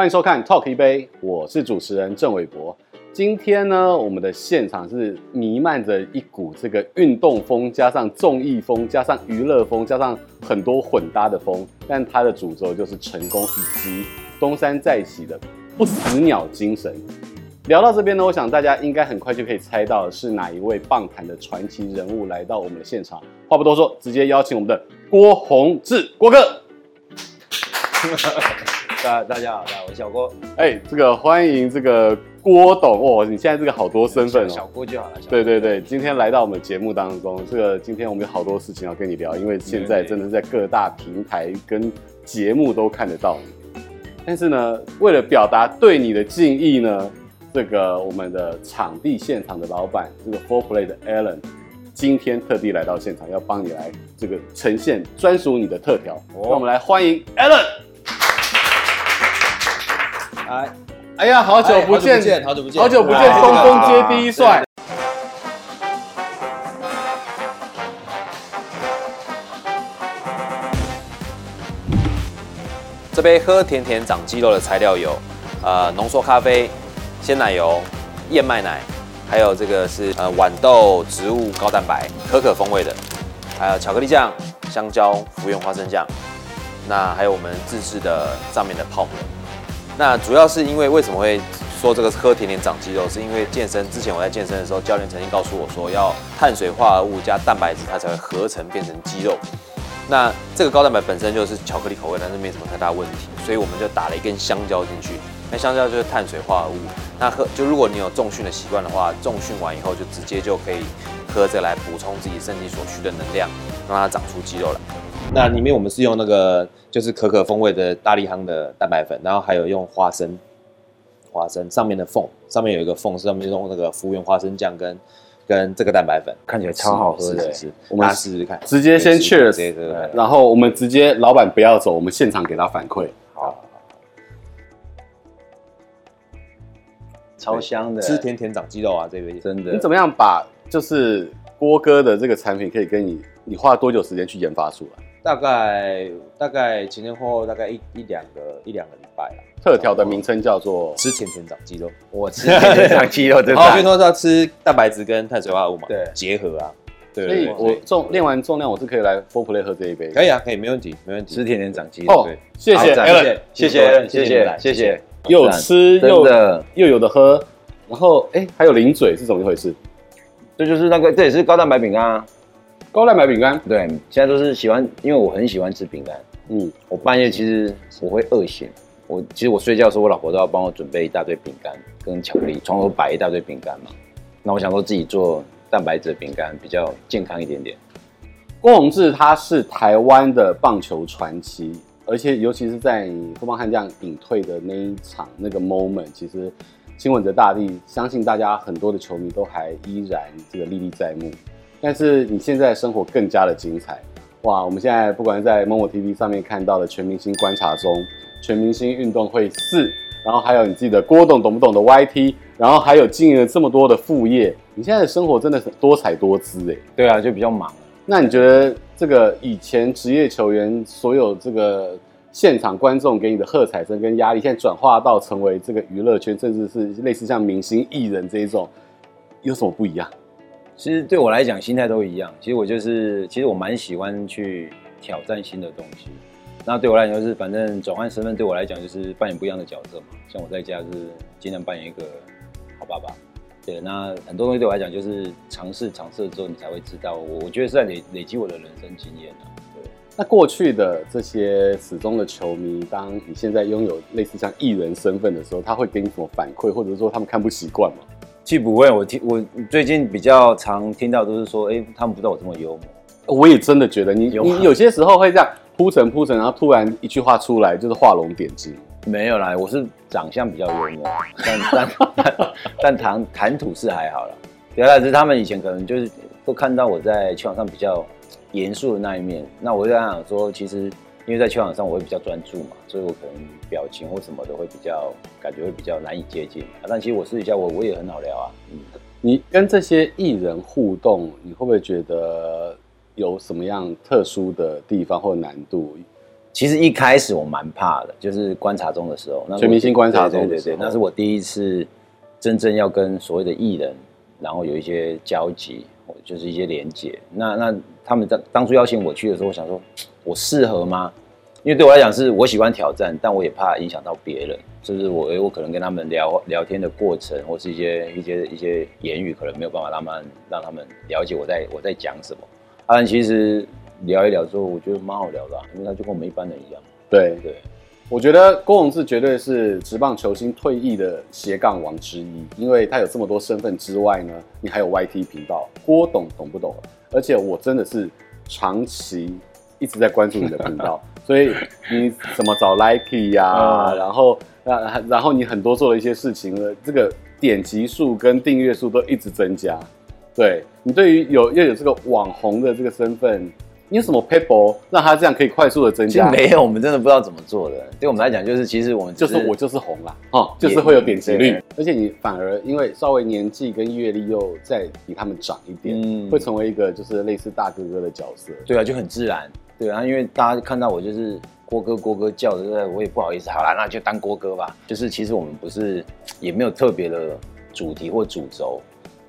欢迎收看《Talk 一杯》，我是主持人郑伟博。今天呢，我们的现场是弥漫着一股这个运动风，加上综艺风，加上娱乐风，加上很多混搭的风。但它的主轴就是成功以及东山再起的不死鸟精神。聊到这边呢，我想大家应该很快就可以猜到是哪一位棒坛的传奇人物来到我们的现场。话不多说，直接邀请我们的郭泓志郭哥。大大家好，大家好，我是小郭。哎、欸，这个欢迎这个郭董哦，你现在这个好多身份哦，小郭就好了。对对对，今天来到我们节目当中，这个今天我们有好多事情要跟你聊，因为现在真的是在各大平台跟节目都看得到你。但是呢，为了表达对你的敬意呢，这个我们的场地现场的老板，这个 Four Play 的 Alan，今天特地来到现场，要帮你来这个呈现专属你的特调。让、哦、我们来欢迎 Alan。哎，哎呀，好久不见，好久不见，好久不见，东风街第一帅。这杯喝甜甜长肌肉的材料有，呃，浓缩咖啡、鲜奶油、燕麦奶，还有这个是呃豌豆植物高蛋白，可可风味的，还有巧克力酱、香蕉、福源花生酱，那还有我们自制的上面的泡沫。那主要是因为为什么会说这个喝甜甜长肌肉，是因为健身之前我在健身的时候，教练曾经告诉我说，要碳水化合物加蛋白质，它才会合成变成肌肉。那这个高蛋白本身就是巧克力口味，但是没什么太大问题，所以我们就打了一根香蕉进去。那香蕉就是碳水化合物，那喝就如果你有重训的习惯的话，重训完以后就直接就可以喝着来补充自己身体所需的能量，让它长出肌肉来。那里面我们是用那个就是可可风味的大力夯的蛋白粉，然后还有用花生，花生上面的缝上面有一个缝，上面用那个福源花生酱跟跟这个蛋白粉，看起来超好喝的。是，是，是，我们试试看，直接先 cheers，然后我们直接老板不要走，我们现场给他反馈。好，超香的，吃甜甜长肌肉啊，这杯真的。你怎么样把就是郭哥的这个产品可以跟你，你花了多久时间去研发出来？大概大概前前后后大概一一两个一两个礼拜了。特调的名称叫做吃甜甜长肌肉。我吃甜甜长肌肉，对吧？所以说是要吃蛋白质跟碳水化合物嘛，对，结合啊。对，所以我重练完重量，我是可以来 Four Play 喝这一杯。可以啊，可以，没问题，没问题。吃甜甜长肌肉。哦，谢谢，谢谢，谢谢，谢谢，谢谢。又吃又的又有的喝，然后哎，还有零嘴是怎么一回事？这就是那个，这也是高蛋白饼干啊。高蛋白饼干，对，现在都是喜欢，因为我很喜欢吃饼干。嗯，我半夜其实我会饿醒，我其实我睡觉的时候，我老婆都要帮我准备一大堆饼干跟巧克力，床头摆一大堆饼干嘛。那我想说自己做蛋白质的饼干比较健康一点点。郭宏志他是台湾的棒球传奇，而且尤其是在富邦悍将隐退的那一场那个 moment，其实亲吻着大地，相信大家很多的球迷都还依然这个历历在目。但是你现在生活更加的精彩哇！我们现在不管在某某 TV 上面看到的全明星观察中、全明星运动会四，然后还有你自己的郭董懂不懂的 YT，然后还有经营了这么多的副业，你现在的生活真的是多彩多姿哎。对啊，就比较忙。那你觉得这个以前职业球员所有这个现场观众给你的喝彩声跟压力，现在转化到成为这个娱乐圈，甚至是类似像明星艺人这一种，有什么不一样？其实对我来讲，心态都一样。其实我就是，其实我蛮喜欢去挑战新的东西。那对我来讲，就是反正转换身份对我来讲，就是扮演不一样的角色嘛。像我在家是尽量扮演一个好爸爸。对，那很多东西对我来讲，就是尝试尝试了之后，你才会知道。我我觉得是在累累积我的人生经验啊。对。那过去的这些始终的球迷，当你现在拥有类似像艺人身份的时候，他会给你什么反馈，或者说他们看不习惯吗？其实不会，我听我最近比较常听到都是说，哎、欸，他们不知道我这么幽默。我也真的觉得你你有些时候会这样铺陈铺陈，然后突然一句话出来就是画龙点睛。没有啦，我是长相比较幽默，但但但谈谈吐是还好啦。原来是他们以前可能就是都看到我在球场上比较严肃的那一面，那我就在想说，其实。因为在球场上我会比较专注嘛，所以我可能表情或什么的会比较感觉会比较难以接近啊。但其实我私底下我我也很好聊啊。嗯，你跟这些艺人互动，你会不会觉得有什么样特殊的地方或难度？其实一开始我蛮怕的，就是观察中的时候，那全明星观察中的时候，对对对，那是我第一次真正要跟所谓的艺人，然后有一些交集，就是一些连接。那那他们当当初邀请我去的时候，我想说，我适合吗？因为对我来讲，是我喜欢挑战，但我也怕影响到别人。就是我，我可能跟他们聊聊天的过程，或是一些一些一些言语，可能没有办法让他们让他们了解我在我在讲什么。但其实聊一聊之后，我觉得蛮好聊的，因为他就跟我们一般人一样。对对，我觉得郭泓志绝对是职棒球星退役的斜杠王之一，因为他有这么多身份之外呢，你还有 YT 频道，郭董懂不懂？而且我真的是长期一直在关注你的频道，所以你怎么找 Like 呀、啊，然后。那然后你很多做的一些事情呢，这个点击数跟订阅数都一直增加。对，你对于有又有这个网红的这个身份，你有什么撇步让他这样可以快速的增加？没有，我们真的不知道怎么做的。对我们来讲，就是其实我们就是我就是红啦，哦，就是会有点击率，而且你反而因为稍微年纪跟阅历又再比他们长一点，嗯，会成为一个就是类似大哥哥的角色。对啊，就很自然。对啊，因为大家看到我就是。郭哥，郭哥叫的，我也不好意思。好啦，那就当郭哥吧。就是其实我们不是，也没有特别的主题或主轴。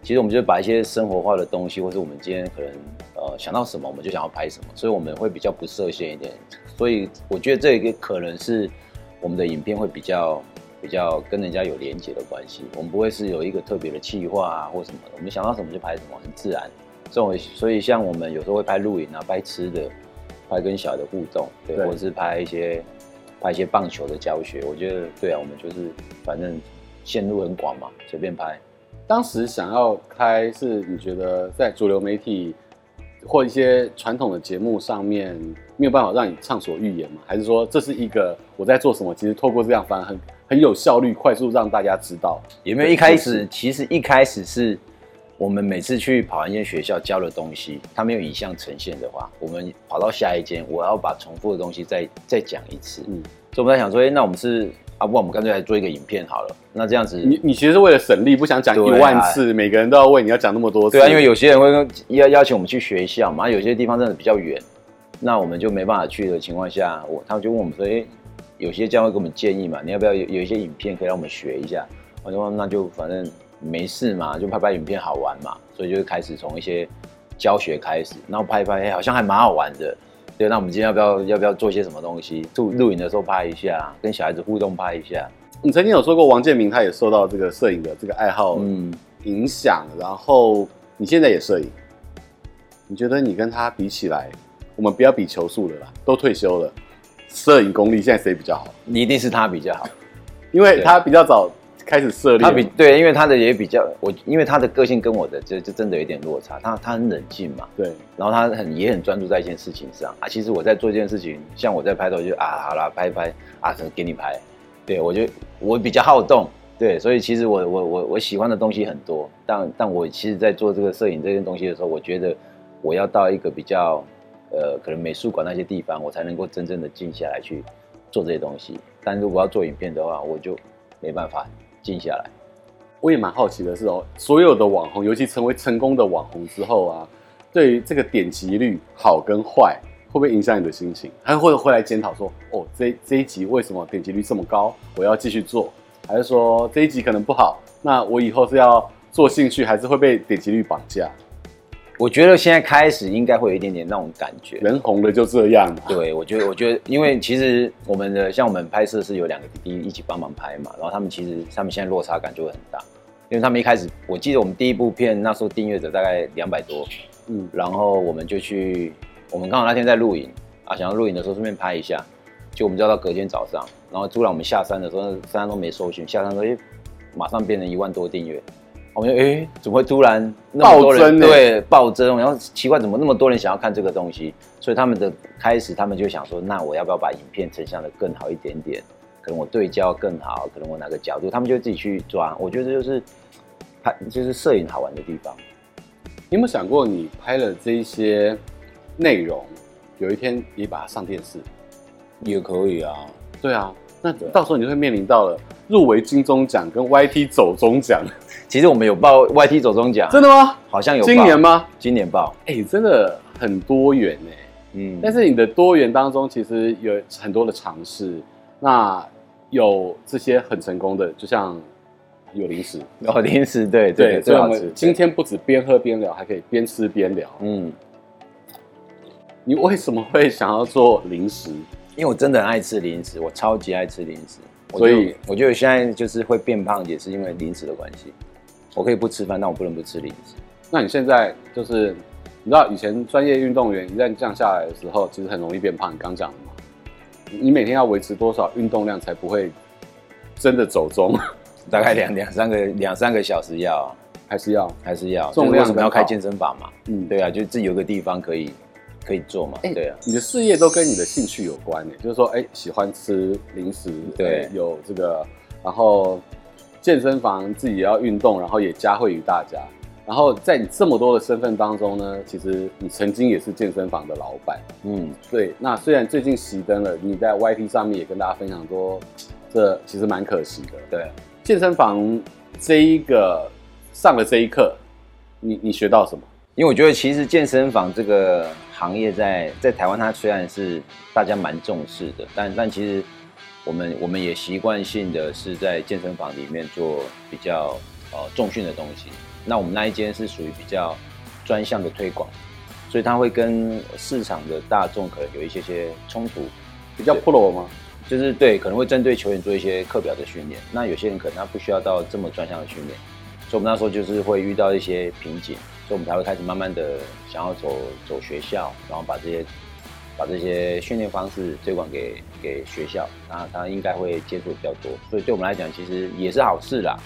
其实我们就把一些生活化的东西，或是我们今天可能呃想到什么，我们就想要拍什么。所以我们会比较不设限一点。所以我觉得这个可能是我们的影片会比较比较跟人家有连结的关系。我们不会是有一个特别的企划啊或什么的。我们想到什么就拍什么，很自然。这种所以像我们有时候会拍录影啊，拍吃的。拍跟小孩的互动，对，对或者是拍一些拍一些棒球的教学，我觉得对啊，我们就是反正线路很广嘛，随便拍。当时想要开，是你觉得在主流媒体或一些传统的节目上面没有办法让你畅所欲言吗？还是说这是一个我在做什么？其实透过这样反而很很有效率，快速让大家知道。有没有一开始？其实一开始是。我们每次去跑完一间学校教的东西，它没有影像呈现的话，我们跑到下一间，我要把重复的东西再再讲一次。嗯，所以我们在想说，哎，那我们是啊，不然我们干脆来做一个影片好了。那这样子，你你其实是为了省力，不想讲一万次，啊、每个人都要问你要讲那么多次。对啊，因为有些人会邀邀请我们去学校嘛，有些地方真的比较远，那我们就没办法去的情况下，我他们就问我们说，哎，有些教会给我们建议嘛，你要不要有有一些影片可以让我们学一下？我说那就反正。没事嘛，就拍拍影片好玩嘛，所以就开始从一些教学开始，然后拍一拍，哎，好像还蛮好玩的。对，那我们今天要不要要不要做一些什么东西？录录影的时候拍一下，跟小孩子互动拍一下。你曾经有说过，王建民他也受到这个摄影的这个爱好嗯影响，嗯、然后你现在也摄影，你觉得你跟他比起来，我们不要比球速了啦，都退休了，摄影功力现在谁比较好？你一定是他比较好，因为他比较早。开始设立，他比对，因为他的也比较我，因为他的个性跟我的就就真的有点落差。他他很冷静嘛，对，然后他很也很专注在一件事情上啊。其实我在做一件事情，像我在拍照就啊，好啦，拍拍啊，给你拍。对，我就我比较好动，对，所以其实我我我我喜欢的东西很多，但但我其实，在做这个摄影这件东西的时候，我觉得我要到一个比较呃，可能美术馆那些地方，我才能够真正的静下来去做这些东西。但如果要做影片的话，我就没办法。静下来，我也蛮好奇的是哦，所有的网红，尤其成为成功的网红之后啊，对于这个点击率好跟坏，会不会影响你的心情？还会会来检讨说，哦，这这一集为什么点击率这么高？我要继续做，还是说这一集可能不好？那我以后是要做兴趣，还是会被点击率绑架？我觉得现在开始应该会有一点点那种感觉，人红了就这样。对，我觉得，我觉得，因为其实我们的像我们拍摄是有两个弟弟一起帮忙拍嘛，然后他们其实他们现在落差感就会很大，因为他们一开始，我记得我们第一部片那时候订阅者大概两百多，嗯，然后我们就去，我们刚好那天在录影啊，想要录影的时候顺便拍一下，就我们就要到隔天早上，然后突然我们下山的时候，山上都没收讯，下山说，哎，马上变成一万多订阅。我们就哎，怎么会突然那么多人？对，暴增，然后奇怪，怎么那么多人想要看这个东西？所以他们的开始，他们就想说，那我要不要把影片呈现的更好一点点？可能我对焦更好，可能我哪个角度，他们就自己去抓。我觉得这就是拍，就是摄影好玩的地方。你有没有想过，你拍了这一些内容，有一天你把它上电视，也可以啊？对啊。那到时候你就会面临到了入围金钟奖跟 YT 走钟奖。其实我们有报 YT 走钟奖，真的吗？好像有。今年吗？今年报。哎、欸，真的很多元哎。嗯，但是你的多元当中其实有很多的尝试，那有这些很成功的，就像有零食，有、哦、零食，对对，对，所以我们今天不止边喝边聊，还可以边吃边聊。嗯，你为什么会想要做零食？因为我真的很爱吃零食，我超级爱吃零食，所以我觉得现在就是会变胖，也是因为零食的关系。我可以不吃饭，但我不能不吃零食。那你现在就是，你知道以前专业运动员一旦降下来的时候，其实很容易变胖。你刚讲的嘛，你每天要维持多少运动量才不会真的走中？大概两两三个两三个小时要，还是要还是要？重量为什么要开健身房嘛？嗯，对啊，就自己有个地方可以可以做嘛。欸、对啊，你的事业都跟你的兴趣有关诶，就是说，哎、欸，喜欢吃零食，对，有这个，然后健身房自己也要运动，然后也加惠于大家。然后在你这么多的身份当中呢，其实你曾经也是健身房的老板，嗯，对。那虽然最近熄灯了，你在 YT 上面也跟大家分享说，这其实蛮可惜的。对，健身房这一个上了这一课，你你学到什么？因为我觉得其实健身房这个行业在在台湾，它虽然是大家蛮重视的，但但其实我们我们也习惯性的是在健身房里面做比较呃重训的东西。那我们那一间是属于比较专项的推广，所以它会跟市场的大众可能有一些些冲突，比较 pro 吗？就是对，可能会针对球员做一些课表的训练。那有些人可能他不需要到这么专项的训练，所以我们那时候就是会遇到一些瓶颈，所以我们才会开始慢慢的想要走走学校，然后把这些把这些训练方式推广给给学校，那他应该会接触比较多。所以对我们来讲，其实也是好事啦。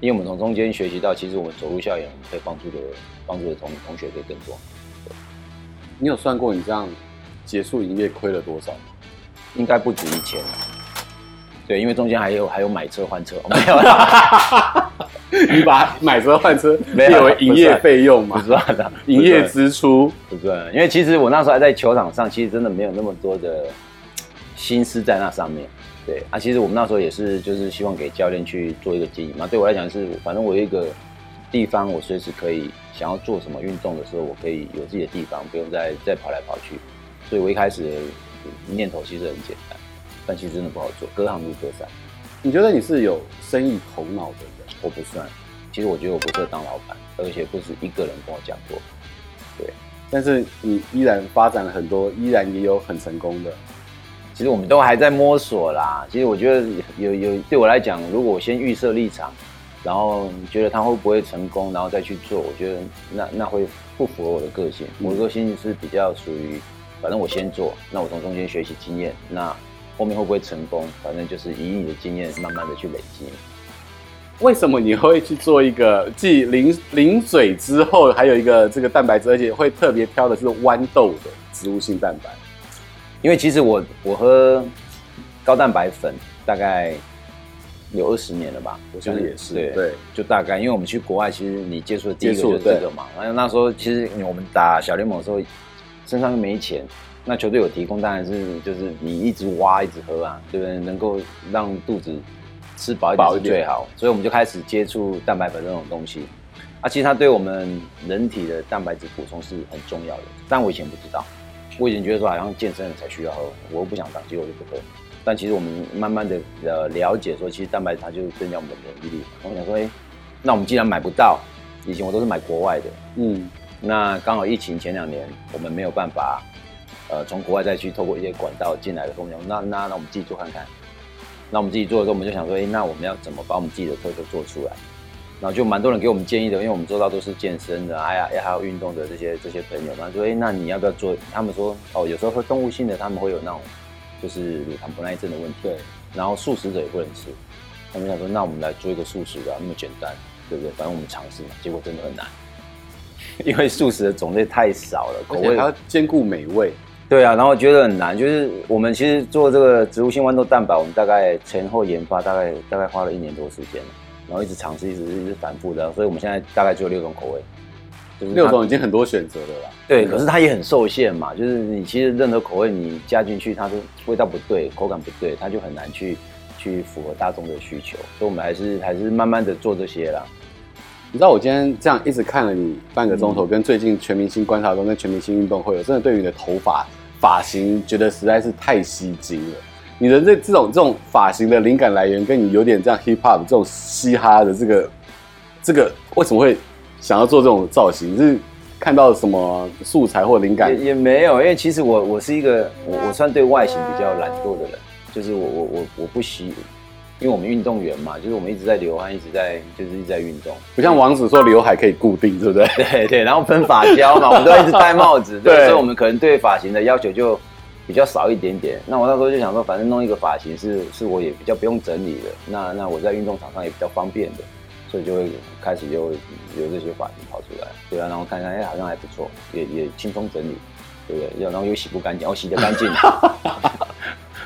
因为我们从中间学习到，其实我们走入校园，我们可以帮助的帮助的同同学可以更多。你有算过你这样结束营业亏了多少？应该不止一千。对，因为中间还有还有买车换车，没有啦。你把买车换车 列为营业费用吗？不算的，营业支出不算。因为其实我那时候还在球场上，其实真的没有那么多的心思在那上面。对啊，其实我们那时候也是，就是希望给教练去做一个经营嘛。对我来讲是，反正我有一个地方，我随时可以想要做什么运动的时候，我可以有自己的地方，不用再再跑来跑去。所以我一开始的念头其实很简单，但其实真的不好做，隔行如隔山。你觉得你是有生意头脑的人？我不算。其实我觉得我不适合当老板，而且不止一个人跟我讲过。对，但是你依然发展了很多，依然也有很成功的。其实我们都还在摸索啦。其实我觉得有有对我来讲，如果我先预设立场，然后觉得他会不会成功，然后再去做，我觉得那那会不符合我的个性。我的个性是比较属于，反正我先做，那我从中间学习经验，那后面会不会成功，反正就是以你的经验慢慢的去累积。为什么你会去做一个继零零嘴之后，还有一个这个蛋白质，而且会特别挑的是豌豆的植物性蛋白？因为其实我我喝高蛋白粉大概有二十年了吧，我觉得也是，对对，就大概，因为我们去国外，其实你接触的第一个就是这个嘛。然后那时候其实我们打小联盟的时候，身上又没钱，那球队有提供，当然是就是你一直挖一直喝啊，对不对？能够让肚子吃饱一点是最好，所以我们就开始接触蛋白粉这种东西。啊，其实它对我们人体的蛋白质补充是很重要的，但我以前不知道。我以前觉得说好像健身人才需要喝，我又不想长肌肉就不喝。但其实我们慢慢的呃了解说，其实蛋白质它就是增加我们的免疫力。我想说，哎、欸，那我们既然买不到，以前我都是买国外的，嗯，那刚好疫情前两年我们没有办法，呃，从国外再去透过一些管道进来的，我们讲那那那我们自己做看看。那我们自己做的时候，我们就想说，哎、欸，那我们要怎么把我们自己的特色做出来？然后就蛮多人给我们建议的，因为我们做到都是健身的，哎呀，也还有运动的这些这些朋友嘛，说，哎，那你要不要做？他们说，哦，有时候会动物性的，他们会有那种就是乳糖不耐症的问题，对。然后素食者也不能吃，他们想说，那我们来做一个素食的，那么简单，对不对？反正我们尝试嘛，结果真的很难，因为素食的种类太少了，口味还要兼顾美味。对啊，然后觉得很难，就是我们其实做这个植物性豌豆蛋白，我们大概前后研发大概大概花了一年多时间。然后一直尝试，一直一直反复的，所以我们现在大概只有六种口味，就是六种已经很多选择了啦。对，可是它也很受限嘛，就是你其实任何口味你加进去，它的味道不对，口感不对，它就很难去去符合大众的需求。所以我们还是还是慢慢的做这些啦。你知道我今天这样一直看了你半个钟头，跟最近全明星观察中跟全明星运动会，我真的对于你的头发发型觉得实在是太吸睛了。你的这这种这种发型的灵感来源，跟你有点这样 hip hop 这种嘻哈的这个这个为什么会想要做这种造型？是看到什么素材或灵感？也也没有，因为其实我我是一个我我算对外形比较懒惰的人，就是我我我我不喜，因为我们运动员嘛，就是我们一直在流汗，一直在就是一直在运动，不像王子说刘海可以固定，对不对？对对，然后喷发胶嘛，我们都一直戴帽子，对，对所以我们可能对发型的要求就。比较少一点点，那我那时候就想说，反正弄一个发型是是我也比较不用整理的，那那我在运动场上也比较方便的，所以就会开始就有这些发型跑出来，对啊，然后看看，哎、欸，好像还不错，也也轻松整理，对不对？然后又洗不干净，我洗得干净，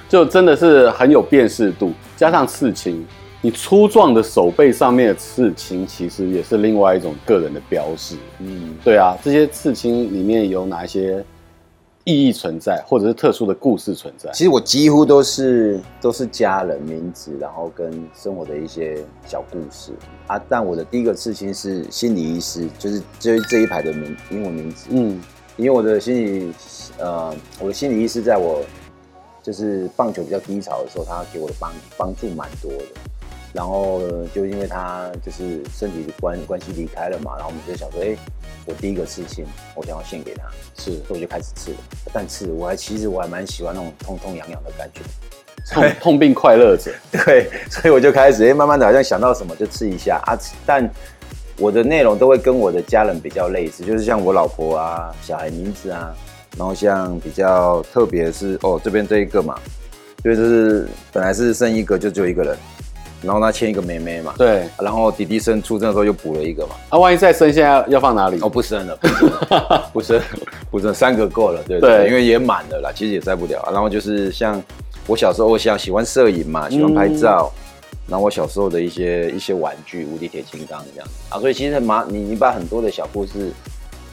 就真的是很有辨识度，加上刺青，你粗壮的手背上面的刺青，其实也是另外一种个人的标识。嗯，对啊，这些刺青里面有哪一些？意义存在，或者是特殊的故事存在。其实我几乎都是都是家人名字，然后跟生活的一些小故事啊。但我的第一个刺青是心理医师，就是就是这一排的名英文名字。嗯，因为我的心理呃，我的心理医师在我就是棒球比较低潮的时候，他给我的帮帮助蛮多的。然后就因为他就是身体关关系离开了嘛，然后我们就想说，哎。我第一个刺青，我想要献给他，是，所以我就开始刺了。但刺我还其实我还蛮喜欢那种痛痛痒痒的感觉，痛痛并快乐着。对，所以我就开始哎，慢慢的好像想到什么就刺一下啊。但我的内容都会跟我的家人比较类似，就是像我老婆啊、小孩名字啊，然后像比较特别是哦，这边这一个嘛，就是本来是生一个就只有一个人。然后他签一个妹妹嘛，对，然后弟弟生出生的时候又补了一个嘛，啊，万一再生，现在要放哪里？哦，不生了，不生，不生，三个够了，对对，对，因为也满了啦，其实也塞不了。然后就是像我小时候，我想喜欢摄影嘛，喜欢拍照，嗯、然后我小时候的一些一些玩具，无敌铁金刚这样啊，所以其实很麻，你你把很多的小故事。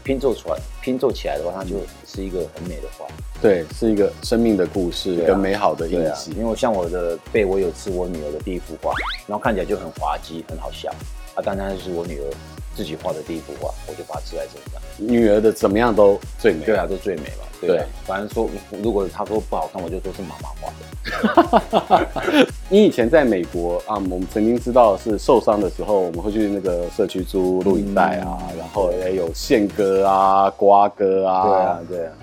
拼凑出来，拼凑起来的话，它就是一个很美的画。对，是一个生命的故事跟美好的印记。因为像我的背，我有刺我女儿的第一幅画，然后看起来就很滑稽，很好笑。啊，当然是我女儿自己画的第一幅画，我就把它刺在身上。女儿的怎么样都最美，对啊，都最美嘛。对，对，反正说，如果她说不好看，我就说是妈妈画的。你以前在美国啊，我们曾经知道是受伤的时候，我们会去那个社区租录影带啊，嗯、然后也有宪哥啊、瓜哥啊。对啊，对啊，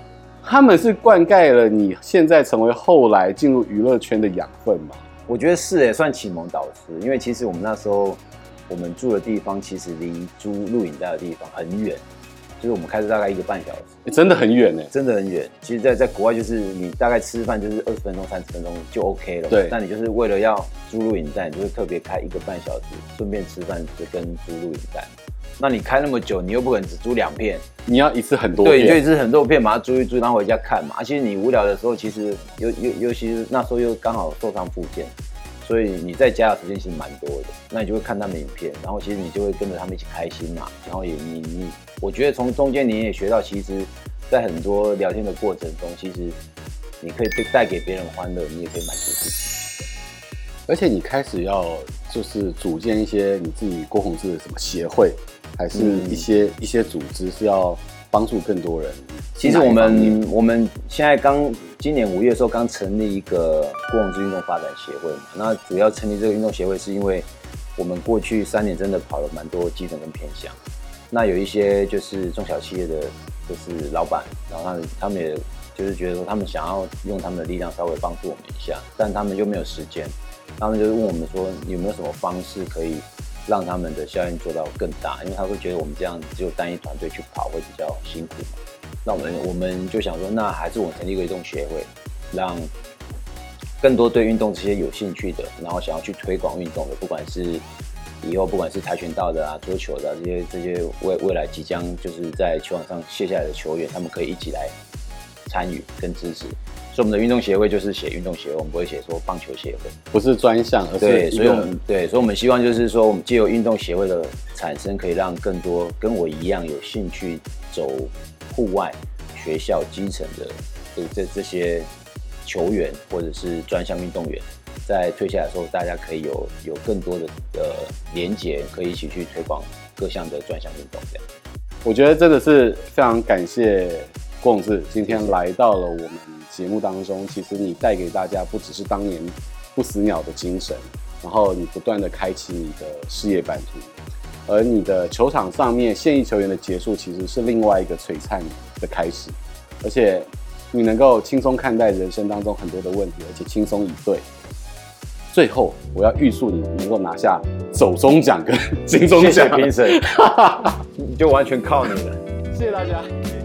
他们是灌溉了你现在成为后来进入娱乐圈的养分吗？我觉得是也算启蒙导师，因为其实我们那时候我们住的地方其实离租录影带的地方很远。就是我们开车大概一个半小时，欸、真的很远呢，真的很远。其实在，在在国外，就是你大概吃饭就是二十分钟、三十分钟就 OK 了。对。但你就是为了要租录影带，你就会特别开一个半小时，顺便吃饭就跟租录影带。那你开那么久，你又不可能只租两片，你要一次很多片。对，就一次很多片，把它租一租，然后回家看嘛。而且你无聊的时候，其实尤尤尤其是那时候又刚好受伤复健。所以你在家的时间其实蛮多的，那你就会看他们影片，然后其实你就会跟着他们一起开心嘛，然后也你你，我觉得从中间你也学到，其实，在很多聊天的过程中，其实你可以带给别人欢乐，你也可以满足自己。而且你开始要就是组建一些你自己郭宏志的什么协会，还是一些、嗯、一些组织是要。帮助更多人。其实我们我们现在刚今年五月的时候刚成立一个郭泓志运动发展协会嘛。那主要成立这个运动协会是因为我们过去三年真的跑了蛮多基层跟偏乡。那有一些就是中小企业的，就是老板，然后他们他们也就是觉得说他们想要用他们的力量稍微帮助我们一下，但他们又没有时间，他们就是问我们说有没有什么方式可以。让他们的效应做到更大，因为他会觉得我们这样只有单一团队去跑会比较辛苦嘛。那我们我们就想说，那还是我成立一个运动协会，让更多对运动这些有兴趣的，然后想要去推广运动的，不管是以后不管是跆拳道的啊、桌球的、啊、这些这些未未来即将就是在球场上卸下来的球员，他们可以一起来参与跟支持。所以我们的运动协会就是写运动协会，我们不会写说棒球协会，不是专项，而是对，所以我们对，所以我们希望就是说，我们借由运动协会的产生，可以让更多跟我一样有兴趣走户外、学校基层的这这这些球员或者是专项运动员，在退下来的时候，大家可以有有更多的呃连接，可以一起去推广各项的专项运动。这样，我觉得真的是非常感谢。郭董志今天来到了我们节目当中，其实你带给大家不只是当年不死鸟的精神，然后你不断的开启你的事业版图，而你的球场上面现役球员的结束，其实是另外一个璀璨的开始，而且你能够轻松看待人生当中很多的问题，而且轻松以对。最后，我要预祝你能够拿下走中奖跟金钟奖评审，就完全靠你了。谢谢大家。